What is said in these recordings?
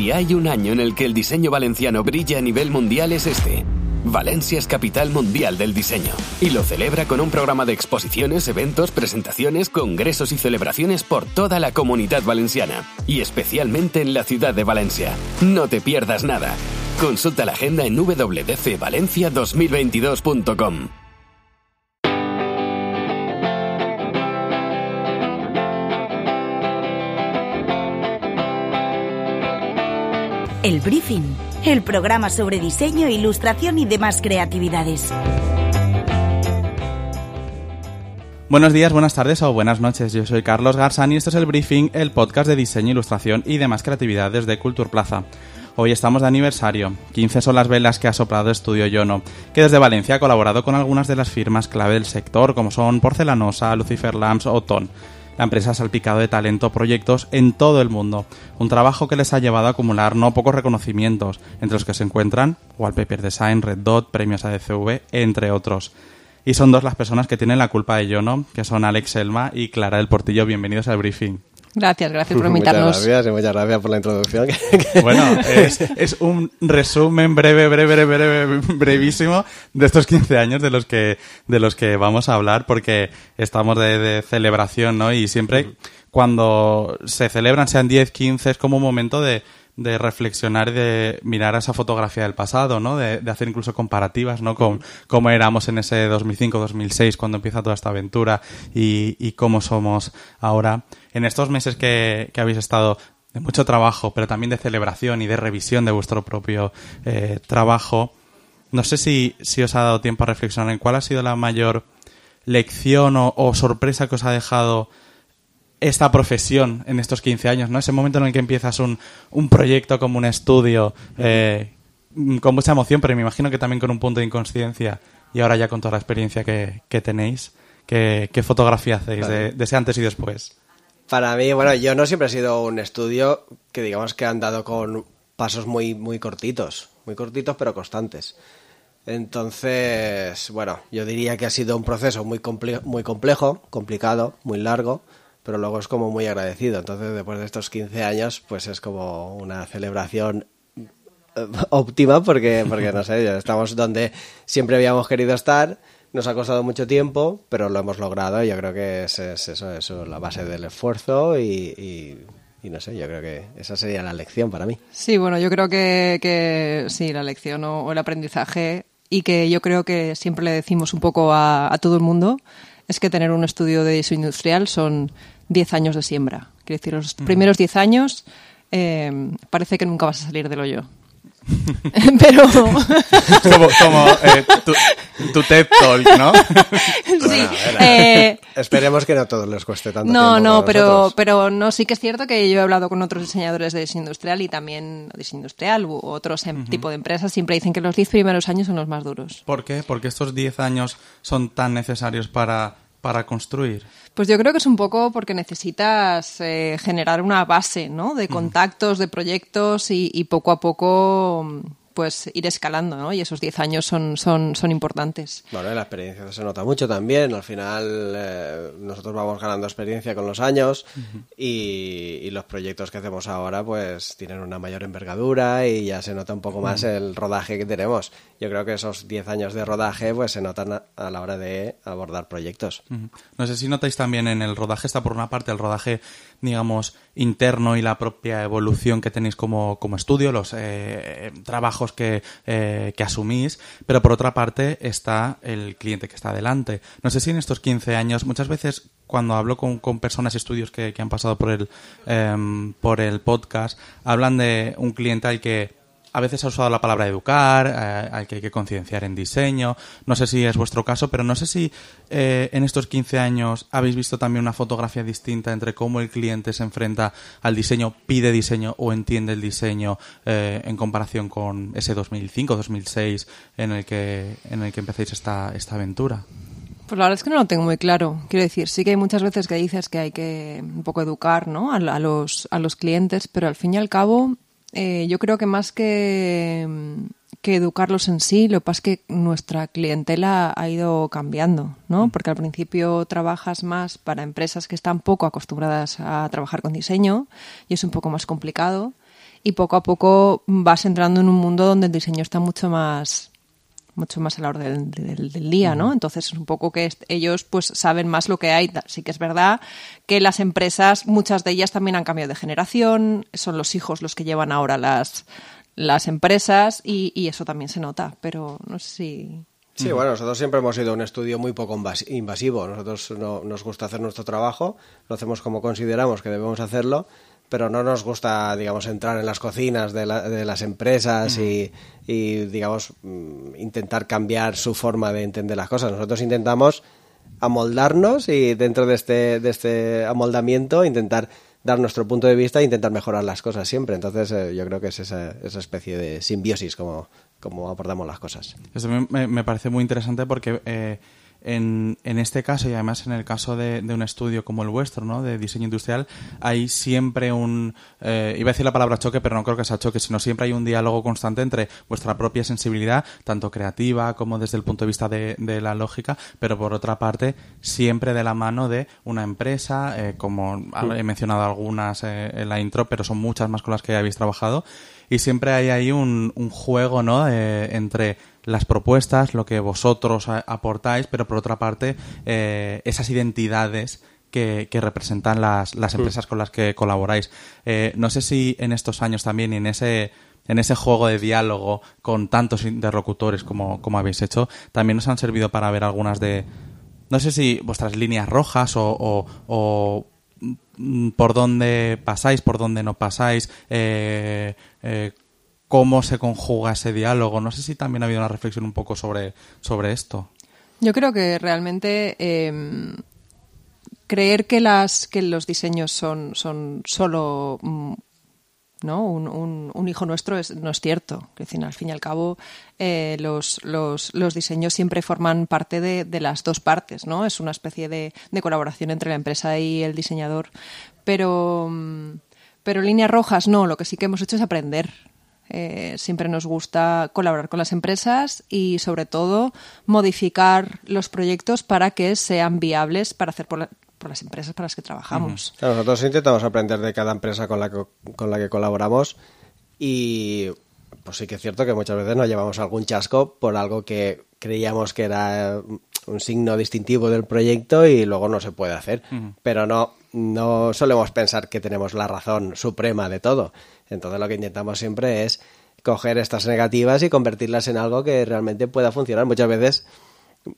Si hay un año en el que el diseño valenciano brilla a nivel mundial es este. Valencia es capital mundial del diseño y lo celebra con un programa de exposiciones, eventos, presentaciones, congresos y celebraciones por toda la comunidad valenciana y especialmente en la ciudad de Valencia. No te pierdas nada. Consulta la agenda en www.valencia2022.com. El Briefing, el programa sobre diseño, ilustración y demás creatividades. Buenos días, buenas tardes o buenas noches. Yo soy Carlos Garzán y esto es el Briefing, el podcast de diseño, ilustración y demás creatividades de Culture Plaza. Hoy estamos de aniversario. 15 son las velas que ha soplado Estudio Yono, que desde Valencia ha colaborado con algunas de las firmas clave del sector, como son Porcelanosa, Lucifer Lamps o Ton. La empresa ha salpicado de talento proyectos en todo el mundo, un trabajo que les ha llevado a acumular no pocos reconocimientos, entre los que se encuentran Wallpaper Design, Red Dot, premios ADCV, entre otros. Y son dos las personas que tienen la culpa de Yono, que son Alex Elma y Clara del Portillo. Bienvenidos al briefing. Gracias, gracias por invitarnos. Muchas gracias y muchas gracias por la introducción. Bueno, es, es, un resumen breve, breve, breve, brevísimo de estos 15 años de los que, de los que vamos a hablar porque estamos de, de celebración, ¿no? Y siempre cuando se celebran, sean 10, 15, es como un momento de, de reflexionar y de mirar a esa fotografía del pasado, ¿no? De, hacer incluso comparativas, ¿no? Con cómo éramos en ese 2005-2006 cuando empieza toda esta aventura y, y, cómo somos ahora. En estos meses que, que, habéis estado de mucho trabajo, pero también de celebración y de revisión de vuestro propio eh, trabajo, no sé si, si os ha dado tiempo a reflexionar en cuál ha sido la mayor lección o, o sorpresa que os ha dejado esta profesión en estos 15 años, ¿no? Ese momento en el que empiezas un, un proyecto como un estudio eh, con mucha emoción, pero me imagino que también con un punto de inconsciencia y ahora ya con toda la experiencia que, que tenéis, ¿qué, ¿qué, fotografía hacéis de, de, ese antes y después? Para mí, bueno, yo no siempre he sido un estudio que digamos que han dado con pasos muy, muy cortitos, muy cortitos pero constantes. Entonces, bueno, yo diría que ha sido un proceso muy, comple muy complejo, complicado, muy largo, pero luego es como muy agradecido. Entonces, después de estos 15 años, pues es como una celebración óptima porque, porque no sé, estamos donde siempre habíamos querido estar. Nos ha costado mucho tiempo, pero lo hemos logrado. Yo creo que es, es eso, eso, la base del esfuerzo y, y, no sé, yo creo que esa sería la lección para mí. Sí, bueno, yo creo que, que sí, la lección o, o el aprendizaje y que yo creo que siempre le decimos un poco a, a todo el mundo es que tener un estudio de diseño industrial son 10 años de siembra. Quiero decir, los primeros 10 años eh, parece que nunca vas a salir del hoyo. Pero. como, como eh, tu, tu, TED Talk, ¿no? sí. Bueno, eh, esperemos que no a todos les cueste tanto. No, tiempo no, pero, pero no, sí que es cierto que yo he hablado con otros diseñadores de diseño industrial y también diseño industrial u otros uh -huh. tipo de empresas siempre dicen que los 10 primeros años son los más duros. ¿Por qué? Porque estos 10 años son tan necesarios para para construir? Pues yo creo que es un poco porque necesitas eh, generar una base, ¿no? De contactos, de proyectos y, y poco a poco pues ir escalando, ¿no? Y esos 10 años son, son, son importantes. Bueno, la experiencia se nota mucho también. Al final eh, nosotros vamos ganando experiencia con los años uh -huh. y, y, los proyectos que hacemos ahora pues tienen una mayor envergadura y ya se nota un poco más uh -huh. el rodaje que tenemos. Yo creo que esos 10 años de rodaje pues se notan a, a la hora de abordar proyectos. Uh -huh. No sé si notáis también en el rodaje, está por una parte el rodaje digamos, interno y la propia evolución que tenéis como, como estudio, los eh, trabajos que, eh, que asumís, pero por otra parte está el cliente que está delante. No sé si en estos 15 años, muchas veces cuando hablo con, con personas y estudios que, han pasado por el, eh, por el podcast, hablan de un cliente al que a veces ha usado la palabra educar, eh, al que hay que concienciar en diseño. No sé si es vuestro caso, pero no sé si eh, en estos 15 años habéis visto también una fotografía distinta entre cómo el cliente se enfrenta al diseño, pide diseño o entiende el diseño eh, en comparación con ese 2005, 2006 en el que, en el que empecéis esta, esta aventura. Pues la verdad es que no lo tengo muy claro. Quiero decir, sí que hay muchas veces que dices que hay que un poco educar ¿no? a, los, a los clientes, pero al fin y al cabo eh, yo creo que más que, que, educarlos en sí, lo que pasa es que nuestra clientela ha ido cambiando, ¿no? Porque al principio trabajas más para empresas que están poco acostumbradas a trabajar con diseño y es un poco más complicado. y poco a poco vas entrando en un mundo donde el diseño está mucho más mucho más a la hora del, del, día, ¿no? Entonces es un poco que ellos pues saben más lo que hay. Sí que es verdad que las empresas, muchas de ellas también han cambiado de generación, son los hijos los que llevan ahora las, las empresas y, y eso también se nota, pero no sé si... Sí, bueno, nosotros siempre hemos sido un estudio muy poco invasivo. Nosotros no, nos gusta hacer nuestro trabajo, lo hacemos como consideramos que debemos hacerlo pero no nos gusta, digamos, entrar en las cocinas de, de las empresas y, y, digamos, mm, intentar cambiar su forma de entender las cosas. Nosotros intentamos amoldarnos y dentro de este, de este amoldamiento intentar dar nuestro punto de vista e intentar mejorar las cosas siempre. Entonces, eh, yo creo que es esa, esa especie de simbiosis como, como abordamos las cosas. Eso me, me parece muy interesante porque... Eh en, en, este caso y además en el caso de, de, un estudio como el vuestro, ¿no? de diseño industrial, hay siempre un, eh, iba a decir la palabra choque, pero no creo que sea choque, sino siempre hay un diálogo constante entre vuestra propia sensibilidad, tanto creativa como desde el punto de vista de, de la lógica, pero por otra parte, siempre de la mano de una empresa, eh, como he mencionado algunas eh, en la intro, pero son muchas más con las que habéis trabajado, y siempre hay ahí un, un juego ¿no? Eh, entre las propuestas, lo que vosotros aportáis, pero por otra parte, eh, esas identidades que, que representan las, las, empresas con las que colaboráis. Eh, no sé si en estos años también y en ese en ese juego de diálogo con tantos interlocutores como, como habéis hecho, también nos han servido para ver algunas de, no sé si vuestras líneas rojas o, o, o mm, por dónde pasáis, por dónde no pasáis, eh, eh, cómo se conjuga ese diálogo. No sé si también ha habido una reflexión un poco sobre, sobre esto. Yo creo que realmente eh, creer que, las, que los diseños son, son solo mm, ¿no? Un, un, hijo nuestro es, no es cierto. Es al fin y al cabo, eh, los, los, los, diseños siempre forman parte de, de, las dos partes, ¿no? Es una especie de, de, colaboración entre la empresa y el diseñador. Pero, mm, pero líneas rojas no, lo que sí que hemos hecho es aprender. Eh, siempre nos gusta colaborar con las empresas y, sobre todo, modificar los proyectos para que sean viables para hacer por, por las empresas para las que trabajamos. Claro, nosotros intentamos aprender de cada empresa con la que, con la que colaboramos y pues sí que es cierto que muchas veces nos llevamos algún chasco por algo que creíamos que era un signo distintivo del proyecto y luego no se puede hacer. Uh -huh. Pero no, no solemos pensar que tenemos la razón suprema de todo. Entonces lo que intentamos siempre es coger estas negativas y convertirlas en algo que realmente pueda funcionar. Muchas veces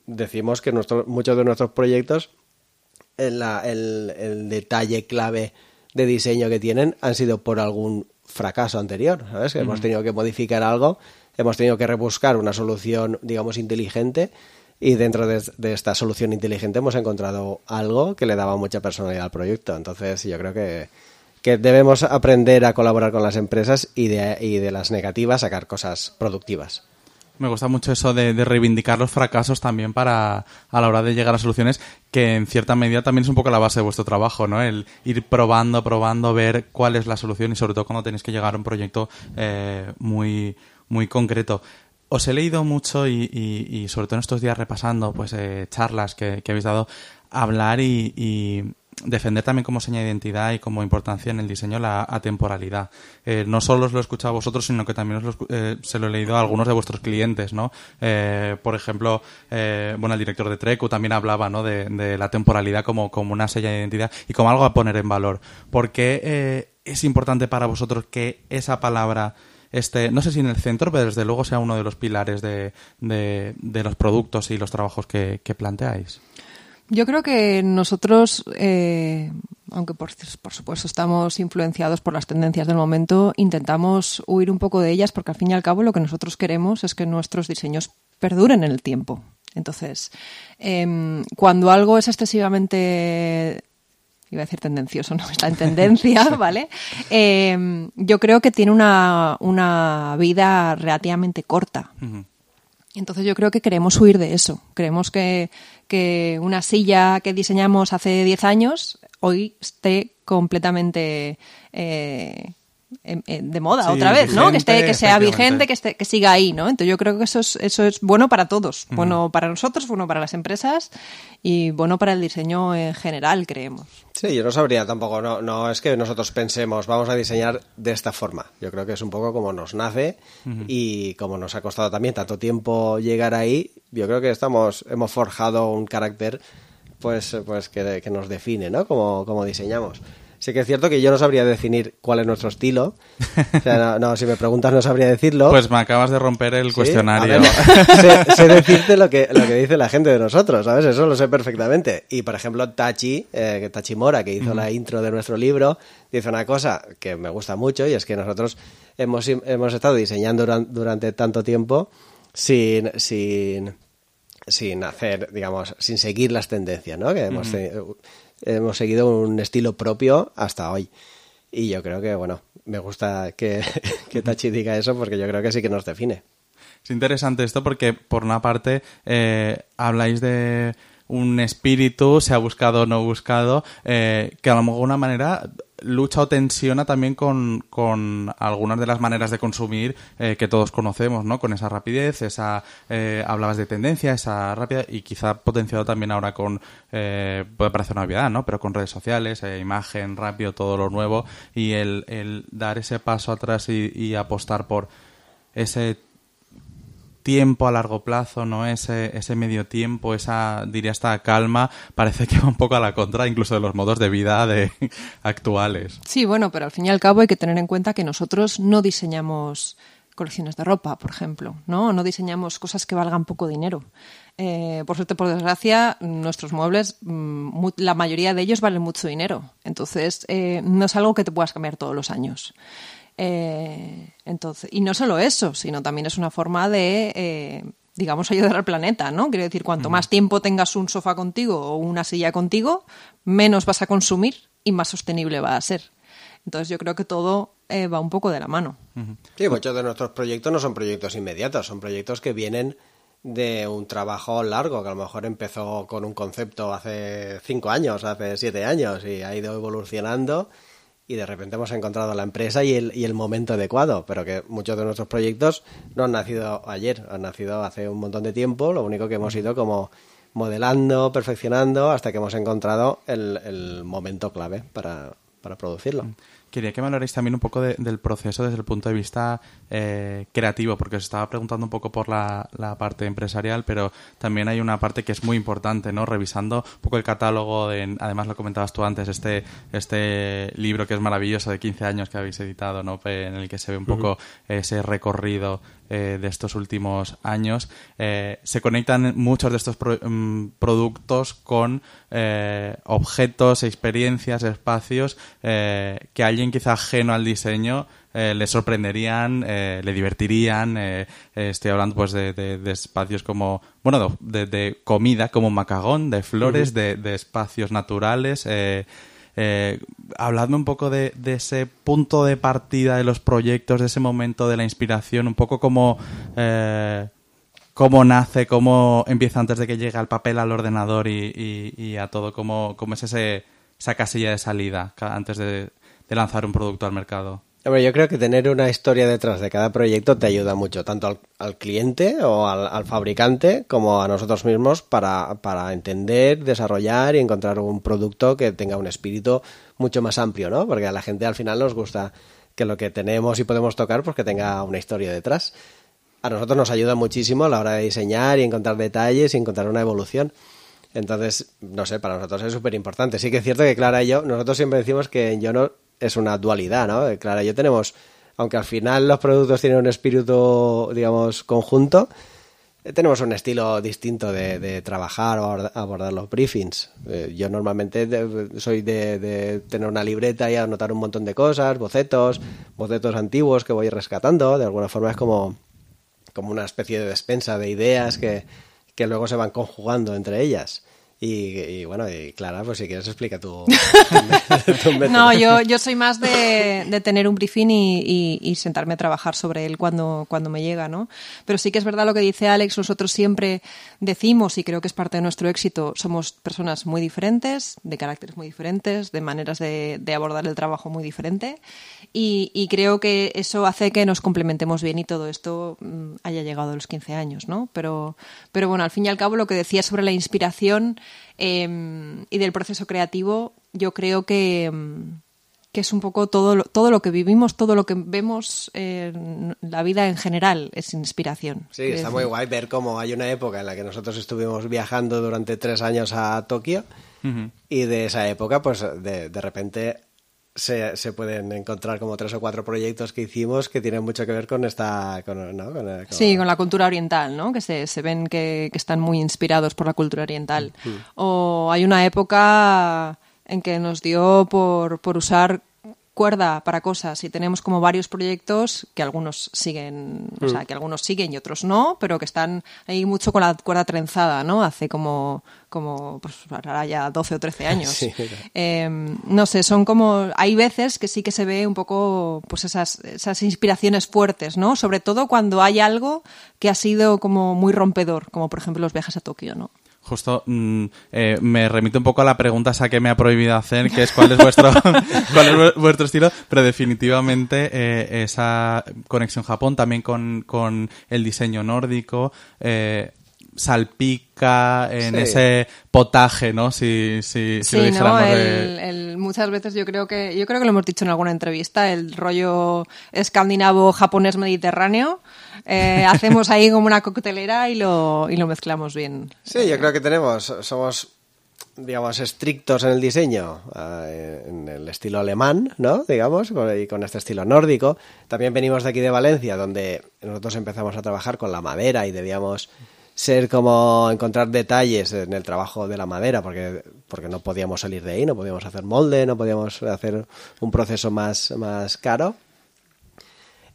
decimos que nuestro, muchos de nuestros proyectos, el, el, el, detalle clave de diseño que tienen han sido por algún fracaso anterior, ¿sabes? Que mm. hemos tenido que modificar algo, hemos tenido que rebuscar una solución, digamos, inteligente y dentro de, esta solución inteligente hemos encontrado algo que le daba mucha personalidad al proyecto. Entonces yo creo que que debemos aprender a colaborar con las empresas y de, y de las negativas sacar cosas productivas. Me gusta mucho eso de, de, reivindicar los fracasos también para a la hora de llegar a soluciones que en cierta medida también es un poco la base de vuestro trabajo, ¿no? El ir probando, probando, ver cuál es la solución y sobre todo cuando tenéis que llegar a un proyecto eh, muy muy concreto. Os he leído mucho y, sobre todo en estos días repasando pues eh, charlas que, habéis dado, hablar y, defender también como seña de identidad y como importancia en el diseño la atemporalidad. Eh, no solo os lo he escuchado a vosotros, sino que también os lo, eh, se lo he leído a algunos de vuestros clientes, ¿no? Eh, por ejemplo, bueno, el director de Trecu también hablaba, ¿no? De, la temporalidad como, como una seña de identidad y como algo a poner en valor. ¿Por qué es importante para vosotros que esa palabra este, no sé si en el centro, pero desde luego sea uno de los pilares de, de, los productos y los trabajos que, que planteáis? Yo creo que nosotros, eh, aunque por, por, supuesto estamos influenciados por las tendencias del momento, intentamos huir un poco de ellas porque al fin y al cabo lo que nosotros queremos es que nuestros diseños perduren en el tiempo. Entonces, eh, cuando algo es excesivamente iba a decir tendencioso, no está en tendencia, ¿vale? Eh, yo creo que tiene una, una vida relativamente corta. Uh -huh. Entonces yo creo que queremos huir de eso. Creemos que, que una silla que diseñamos hace 10 años hoy esté completamente eh, de moda otra vez, ¿no? Que, esté, que sea vigente, que, esté, que siga ahí, ¿no? Entonces yo creo que eso es, eso es bueno para todos, bueno para nosotros, bueno para las empresas y bueno para el diseño en general, creemos. Sí, yo no sabría tampoco, no, no es que nosotros pensemos, vamos a diseñar de esta forma. Yo creo que es un poco como nos nace y como nos ha costado también tanto tiempo llegar ahí, yo creo que estamos, hemos forjado un carácter pues, pues que, que nos define, ¿no? Como, como diseñamos. Sí que es cierto que yo no sabría definir cuál es nuestro estilo. O sea, no, si me preguntas no sabría decirlo. Pues me acabas de romper el cuestionario. sé, decirte lo que, lo que dice la gente de nosotros, ¿sabes? Eso lo sé perfectamente. Y, por ejemplo, Tachi, eh, Tachi Mora, que hizo la intro de nuestro libro, dice una cosa que me gusta mucho y es que nosotros hemos, hemos estado diseñando durante, tanto tiempo sin, sin, sin hacer, digamos, sin seguir las tendencias, ¿no? Que hemos hemos seguido un estilo propio hasta hoy. Y yo creo que, bueno, me gusta que, que Tachi diga eso porque yo creo que sí que nos define. Es interesante esto porque, por una parte, eh, habláis de un espíritu, se ha buscado o no buscado, eh, que a lo mejor de una manera lucha o tensiona también con, con algunas de las maneras de consumir eh, que todos conocemos, ¿no? Con esa rapidez, esa eh, hablabas de tendencia, esa rápida y quizá potenciado también ahora con eh, puede parecer una obviedad, ¿no? Pero con redes sociales, imagen, rápido, todo lo nuevo y el, el dar ese paso atrás y apostar por ese tiempo a largo plazo, ¿no? Ese, ese medio tiempo, esa, diría, esta calma, parece que va un poco a la contra incluso de los modos de vida de, actuales. Sí, bueno, pero al fin y al cabo hay que tener en cuenta que nosotros no diseñamos colecciones de ropa, por ejemplo, ¿no? No diseñamos cosas que valgan poco dinero. Eh, por suerte, por desgracia, nuestros muebles, mm, la mayoría de ellos valen mucho dinero. Entonces, eh, no es algo que te puedas cambiar todos los años. Eh, entonces, y no solo eso, sino también es una forma de, eh, digamos, ayudar al planeta, ¿no? Quiero decir, cuanto más tiempo tengas un sofá contigo o una silla contigo, menos vas a consumir y más sostenible va a ser. Entonces yo creo que todo eh, va un poco de la mano. Sí, muchos de nuestros proyectos no son proyectos inmediatos, son proyectos que vienen de un trabajo largo, que a lo mejor empezó con un concepto hace cinco años, hace siete años, y ha ido evolucionando y de repente hemos encontrado la empresa y el, y el momento adecuado, pero que muchos de nuestros proyectos no han nacido ayer, han nacido hace un montón de tiempo, lo único que hemos ido como modelando, perfeccionando, hasta que hemos encontrado el, el momento clave para, para producirlo. Quería que me hablarais también un poco del proceso desde el punto de vista eh, creativo, porque os estaba preguntando un poco por la, parte empresarial, pero también hay una parte que es muy importante, ¿no? Revisando un poco el catálogo, de, además lo comentabas tú antes, este, este libro que es maravilloso de 15 años que habéis editado, ¿no? En el que se ve un poco ese recorrido eh, de estos últimos años. Eh, se conectan muchos de estos mm, productos con objetos, experiencias, espacios que alguien quizá ajeno al diseño eh, le sorprenderían, eh, le divertirían. Eh, estoy hablando pues de, espacios como, bueno, de, comida como macagón, de flores, de, espacios naturales. Habladme un poco de, ese punto de partida de los proyectos, de ese momento de la inspiración, un poco como cómo nace, cómo empieza antes de que llegue al papel, al ordenador y, a todo, cómo, cómo es ese, esa casilla de salida antes de lanzar un producto al mercado? Yo creo que tener una historia detrás de cada proyecto te ayuda mucho, tanto al, cliente o al, fabricante como a nosotros mismos para, para, entender, desarrollar y encontrar un producto que tenga un espíritu mucho más amplio, ¿no? Porque a la gente al final nos gusta que lo que tenemos y podemos tocar pues que tenga una historia detrás. A nosotros nos ayuda muchísimo a la hora de diseñar y encontrar detalles y encontrar una evolución. Entonces, no sé, para nosotros es súper importante. Sí que es cierto que Clara y yo, nosotros siempre decimos que Yo no es una dualidad, ¿no? Claro, yo tenemos, aunque al final los productos tienen un espíritu, digamos, conjunto, eh, tenemos un estilo distinto de, trabajar o abordar los briefings. Eh, yo normalmente soy de, tener una libreta y anotar un montón de cosas, bocetos, bocetos antiguos que voy rescatando. De alguna forma es como, como una especie de despensa de ideas que, que luego se van conjugando entre ellas. Y, bueno, y Clara, pues si quieres explica tu, No, yo, yo soy más de, de tener un briefing y, y, sentarme a trabajar sobre él cuando, cuando me llega, ¿no? Pero sí que es verdad lo que dice Alex, nosotros siempre decimos, y creo que es parte de nuestro éxito, somos personas muy diferentes, de caracteres muy diferentes, de maneras de, de abordar el trabajo muy diferente, y, y, creo que eso hace que nos complementemos bien y todo esto mm, haya llegado a los 15 años, ¿no? Pero, pero bueno, al fin y al cabo lo que decía sobre la inspiración Em, y del proceso creativo, yo creo que, em, que es un poco todo lo, todo lo que vivimos, todo lo que vemos en la vida en general es inspiración. Sí, está muy guay ver cómo hay una época en la que nosotros estuvimos viajando durante tres años a Tokio y de esa época, pues de, de repente se, se, pueden encontrar como tres o cuatro proyectos que hicimos que tienen mucho que ver con esta... Con, ¿no? con, Sí, con la cultura oriental, ¿no? Que se, se ven que, que, están muy inspirados por la cultura oriental. O hay una época en que nos dio por, por usar cuerda para cosas y tenemos como varios proyectos que algunos siguen, o sea, mm. que algunos siguen y otros no, pero que están ahí mucho con la cuerda trenzada, ¿no? Hace como, como pues ahora ya 12 o 13 años. Em, no sé, son como, hay veces que sí que se ve un poco, pues esas, esas inspiraciones fuertes, ¿no? Sobre todo cuando hay algo que ha sido como muy rompedor, como por ejemplo los viajes a Tokio, ¿no? Justo mm, eh, me remito un poco a la pregunta esa que me ha prohibido hacer, que es cuál es vuestro, cuál es vuestro estilo, pero definitivamente eh, esa conexión Japón también con, con el diseño nórdico, eh, salpica en ese potaje, ¿no? Si, si, si lo dijéramos el, muchas veces yo creo que yo creo que lo hemos dicho en alguna entrevista, el rollo escandinavo japonés mediterráneo. Eh, hacemos ahí como una coctelera y lo, y lo mezclamos bien. Sí, yo creo que tenemos, somos digamos, estrictos en el diseño, eh, en el estilo alemán, ¿no? Digamos, y con este estilo nórdico. También venimos de aquí de Valencia, donde nosotros empezamos a trabajar con la madera y debíamos ser como encontrar detalles en el trabajo de la madera, porque, porque no podíamos salir de ahí, no podíamos hacer molde, no podíamos hacer un proceso más, más caro.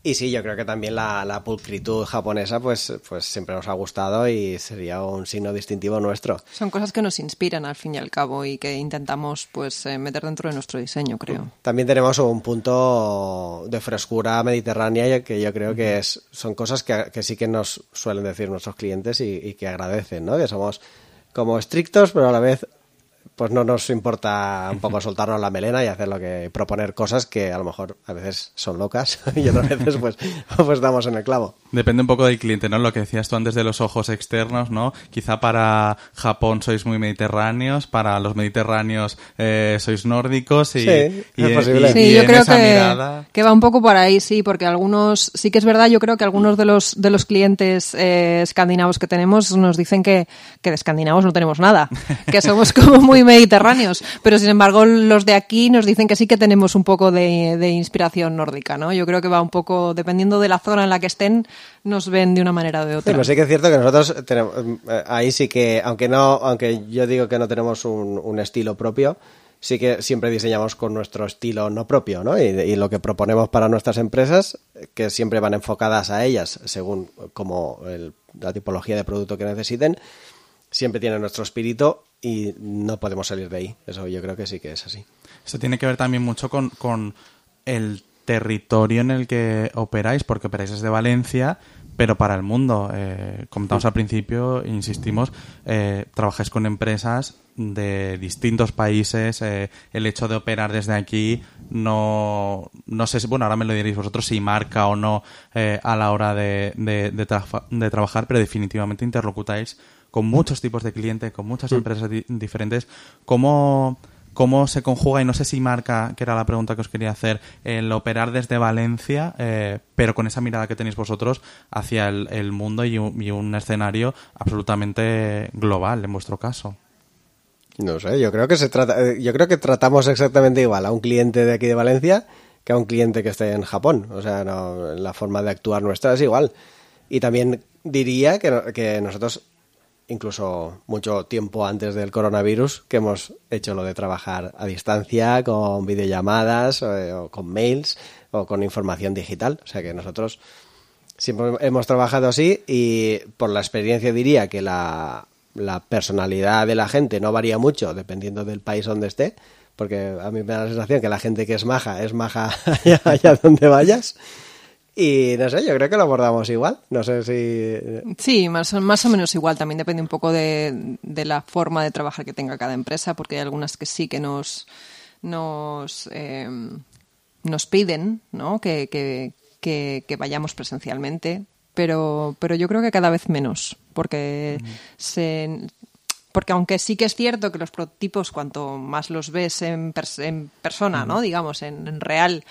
Y sí, yo creo que también la, la, pulcritud japonesa pues, pues siempre nos ha gustado y sería un signo distintivo nuestro. Son cosas que nos inspiran al fin y al cabo y que intentamos pues eh, meter dentro de nuestro diseño, creo. También tenemos un punto de frescura mediterránea que yo creo que es, son cosas que, que sí que nos suelen decir nuestros clientes y, y que agradecen, ¿no? Que somos como estrictos, pero a la vez pues no nos importa un poco soltarnos la melena y hacer lo que proponer cosas que a lo mejor a veces son locas y otras veces pues, pues damos en el clavo. Depende un poco del cliente, ¿no? Lo que decías tú antes de los ojos externos, ¿no? Quizá para Japón sois muy mediterráneos, para los mediterráneos eh, sois nórdicos y, sí, es posible. sí, yo creo que, que, va un poco por ahí, sí, porque algunos, sí que es verdad, yo creo que algunos de los de los clientes eh, escandinavos que tenemos nos dicen que, que de escandinavos no tenemos nada, que somos como muy mediterráneos, pero sin embargo los de aquí nos dicen que sí que tenemos un poco de, inspiración nórdica, ¿no? Yo creo que va un poco, dependiendo de la zona en la que estén, nos ven de una manera o de otra. pero sí que es cierto que nosotros tenemos, eh, ahí sí que, aunque no, aunque yo digo que no tenemos un, estilo propio, sí que siempre diseñamos con nuestro estilo no propio, ¿no? Y, y, lo que proponemos para nuestras empresas, que siempre van enfocadas a ellas según como la tipología de producto que necesiten, siempre tiene nuestro espíritu y no podemos salir de ahí. Eso yo creo que sí que es así. Eso tiene que ver también mucho con, con el territorio en el que operáis, porque operáis desde Valencia, pero para el mundo. Eh, comentamos al principio, insistimos, eh, trabajáis con empresas de distintos países. Eh, el hecho de operar desde aquí no, no sé si, bueno, ahora me lo diréis vosotros si marca o no eh, a la hora de, de, de, tra de, trabajar, pero definitivamente interlocutáis con muchos tipos de clientes, con muchas empresas di diferentes. ¿Cómo.? cómo se conjuga, y no sé si marca, que era la pregunta que os quería hacer, el operar desde Valencia, eh, pero con esa mirada que tenéis vosotros hacia el, el mundo y un, y un, escenario absolutamente global en vuestro caso. No sé, yo creo que se trata, eh, yo creo que tratamos exactamente igual a un cliente de aquí de Valencia que a un cliente que esté en Japón. O sea, no, la forma de actuar nuestra es igual. Y también diría que, que nosotros incluso mucho tiempo antes del coronavirus, que hemos hecho lo de trabajar a distancia, con videollamadas, eh, o, con mails, o con información digital. O sea que nosotros siempre hemos trabajado así y por la experiencia diría que la personalidad de la gente no varía mucho dependiendo del país donde esté, porque a mí me da la sensación que la gente que es maja es maja allá donde vayas. Y no sé, yo creo que lo abordamos igual. No sé si. Sí, más, o- más o menos igual. También depende un poco de, de la forma de trabajar que tenga cada empresa, porque hay algunas que sí que nos, nos, eh, nos piden ¿no? que, que, que, que vayamos presencialmente, pero, pero yo creo que cada vez menos, porque se, porque aunque sí que es cierto que los prototipos, cuanto más los ves en, pers- en persona, ¿no? digamos, en, en real,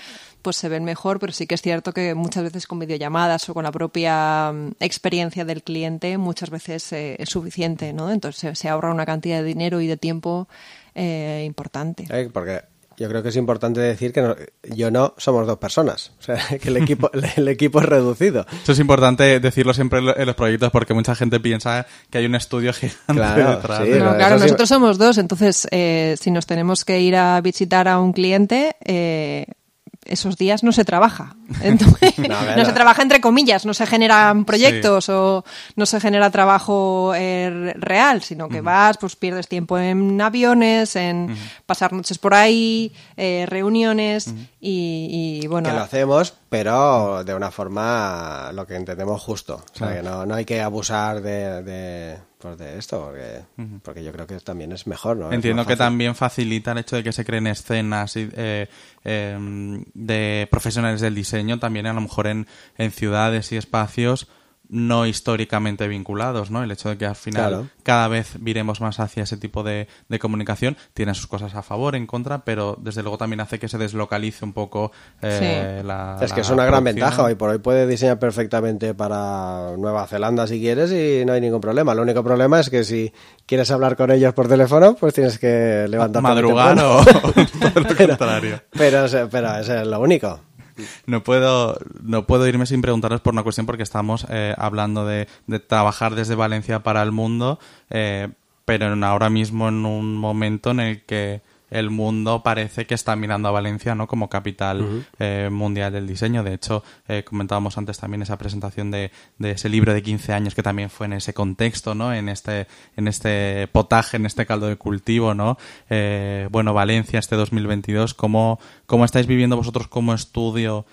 pues se ven mejor, pero sí que es cierto que muchas veces con videollamadas o con la propia mm, experiencia del cliente, muchas veces eh, es suficiente, ¿no? Entonces se, ahorra una cantidad de dinero y de tiempo eh, importante. Eh, Porque yo creo que es importante decir que no- yo no somos dos personas. O sea, que el equipo, el equipo es reducido. Eso es importante decirlo siempre en lo- en los proyectos porque mucha gente piensa que hay un estudio gigante Claro, detrás. sí, de- No, claro, sí- nosotros somos dos, entonces eh, si nos tenemos que ir a visitar a un cliente, eh, esos días no se trabaja. Entonces, No, se trabaja entre comillas, no se generan proyectos o no se genera trabajo eh, real, sino que vas, pues pierdes tiempo en aviones, en pasar noches por ahí, eh, reuniones y, y, bueno. Que lo hacemos, pero de una forma lo que entendemos justo. O sea, Claro. que no, no hay que abusar de, de, pues de esto, porque, porque yo creo que también es mejor, Entiendo que también facilita el hecho de que se creen escenas y, eh, eh, de profesionales del diseño, también a lo mejor en, en ciudades y espacios no históricamente vinculados, ¿no? El hecho de que al final Claro. cada vez viremos más hacia ese tipo de, de comunicación tiene sus cosas a favor, en contra, pero desde luego también hace que se deslocalice un poco eh, la Es que la es una gran ventaja. Hoy por hoy puedes diseñar perfectamente para Nueva Zelanda si quieres y no hay ningún problema. El único problema es que si quieres hablar con ellos por teléfono, pues tienes que levantarte Madrugar o todo lo Pero- contrario. Pero, pero eso es lo único. No puedo, no puedo irme sin preguntaros por una cuestión porque estamos eh, hablando de, de trabajar desde Valencia para el mundo, eh, pero en- ahora mismo en un momento en el que el mundo parece que está mirando a Valencia ¿no? como capital eh, mundial del diseño. De hecho, eh, comentábamos antes también esa presentación de, de ese libro de 15 años que también fue en ese contexto, ¿no? en, este, en este potaje, en este caldo de cultivo. ¿no? Eh, bueno, Valencia este 2022, ¿cómo, ¿cómo estáis viviendo vosotros como estudio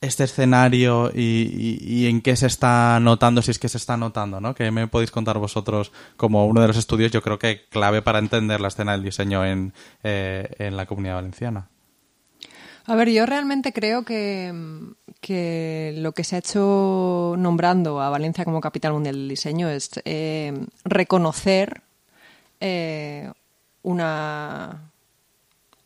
este escenario y, en qué se está notando, si es que se está notando, ¿no? Que me podéis contar vosotros como uno de los estudios, yo creo que clave para entender la escena del diseño en, eh, en la comunidad valenciana. A ver, yo realmente creo que, que lo que se ha hecho nombrando a Valencia como capital mundial del diseño es eh, reconocer eh, una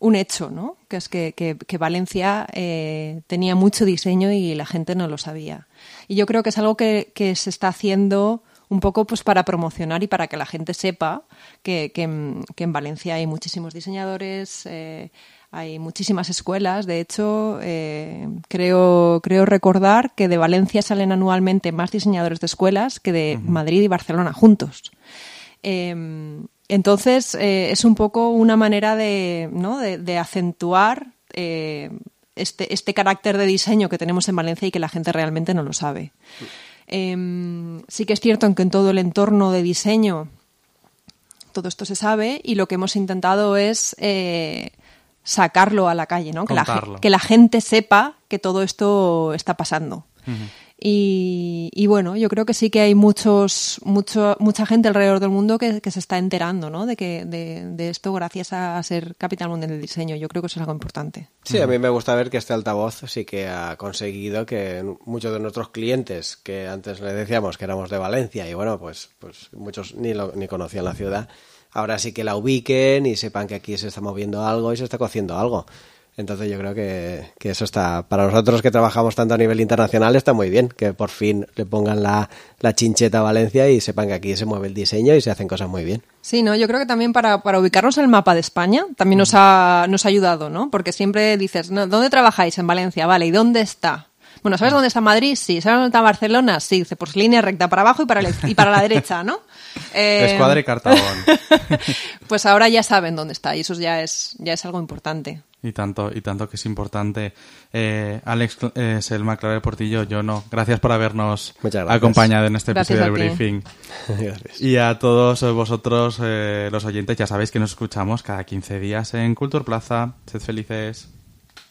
un hecho, ¿no? Que es que, que- que Valencia eh, tenía mucho diseño y la gente no lo sabía. Y yo creo que es algo que, que se está haciendo un poco pues para promocionar y para que la gente sepa que, que en, que en Valencia hay muchísimos diseñadores, eh, hay muchísimas escuelas. De hecho, eh, creo, creo recordar que de Valencia salen anualmente más diseñadores de escuelas que de Madrid y Barcelona juntos. Eh, entonces, eh, es un poco una manera de, ¿no? de, de acentuar eh, este, este carácter de diseño que tenemos en Valencia y que la gente realmente no lo sabe. Eh, sí que es cierto que en todo el entorno de diseño todo esto se sabe y lo que hemos intentado es eh, sacarlo a la calle, ¿no? La, que la gente sepa que todo esto está pasando. Y, y bueno, yo creo que sí que hay muchos, mucho, mucha gente alrededor del mundo que, que se está enterando ¿no? de, que, de, de esto gracias a ser capital mundial del diseño. Yo creo que eso es algo importante. Sí, a mí me gusta ver que este altavoz sí que ha conseguido que muchos de nuestros clientes, que antes les decíamos que éramos de Valencia y bueno, pues, pues muchos ni, lo, ni conocían la ciudad, ahora sí que la ubiquen y sepan que aquí se está moviendo algo y se está cociendo algo. Entonces yo creo que, que eso está, para nosotros que trabajamos tanto a nivel internacional, está muy bien, que por fin le pongan la, la chincheta a Valencia y sepan que aquí se mueve el diseño y se hacen cosas muy bien. Sí, ¿no? Yo creo que también para, para ubicarnos en el mapa de España también nos ha, nos ha ayudado, ¿no? Porque siempre dices, no, ¿dónde trabajáis? En Valencia, vale, ¿y dónde está? Bueno, ¿sabes dónde está Madrid? Sí. ¿Sabes dónde está Barcelona? Sí. Dice, pues línea recta para abajo y para la, y para la derecha, ¿no? Eh, Escuadra y Cartabón. pues ahora ya saben dónde está y eso ya es, ya es algo importante. Y tanto, y tanto que es importante. Eh, Alex eh, Selma, Clave Portillo, yo no. Gracias por habernos gracias. acompañado en este Gracias episodio del briefing. Gracias. Y a todos vosotros, eh, los oyentes, ya sabéis que nos escuchamos cada 15 días en Cultura Plaza. Sed felices.